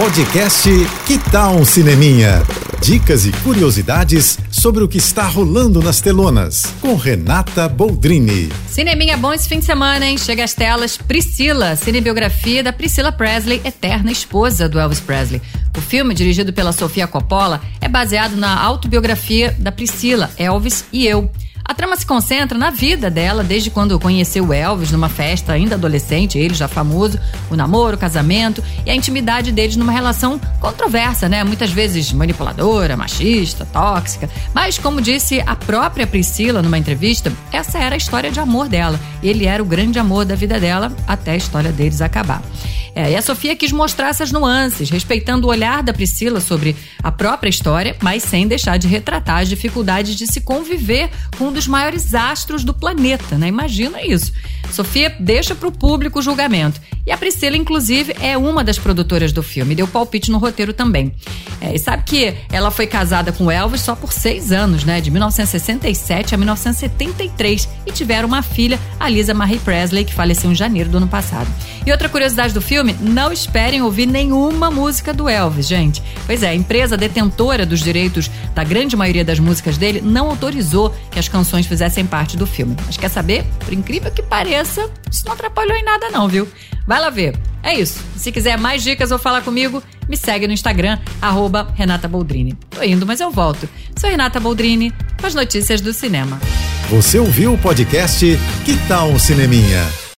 Podcast Que Tal um Cineminha? Dicas e curiosidades sobre o que está rolando nas telonas, com Renata Boldrini. Cineminha bom esse fim de semana, hein? Chega às telas Priscila, cinebiografia da Priscila Presley, eterna esposa do Elvis Presley. O filme, dirigido pela Sofia Coppola, é baseado na autobiografia da Priscila, Elvis e eu. A trama se concentra na vida dela desde quando conheceu Elvis numa festa ainda adolescente, ele já famoso, o namoro, o casamento e a intimidade deles numa relação controversa, né? Muitas vezes manipuladora, machista, tóxica. Mas, como disse a própria Priscila numa entrevista, essa era a história de amor dela. Ele era o grande amor da vida dela até a história deles acabar. É, e a Sofia quis mostrar essas nuances, respeitando o olhar da Priscila sobre a própria história, mas sem deixar de retratar as dificuldades de se conviver com um dos maiores astros do planeta, né? Imagina isso. Sofia deixa para o público o julgamento. E a Priscila, inclusive, é uma das produtoras do filme, deu palpite no roteiro também. É, e sabe que ela foi casada com Elvis só por seis anos, né? De 1967 a 1973. E tiveram uma filha, a Lisa Marie Presley, que faleceu em janeiro do ano passado. E outra curiosidade do filme, não esperem ouvir nenhuma música do Elvis, gente. Pois é, a empresa detentora dos direitos da grande maioria das músicas dele não autorizou que as canções fizessem parte do filme. Mas quer saber? Por incrível que pareça, isso não atrapalhou em nada não, viu? Vai lá ver. É isso. Se quiser mais dicas ou falar comigo, me segue no Instagram, arroba Renata Boldrini. Tô indo, mas eu volto. Sou Renata Boldrini, com as notícias do cinema. Você ouviu o podcast Que Tal um Cineminha?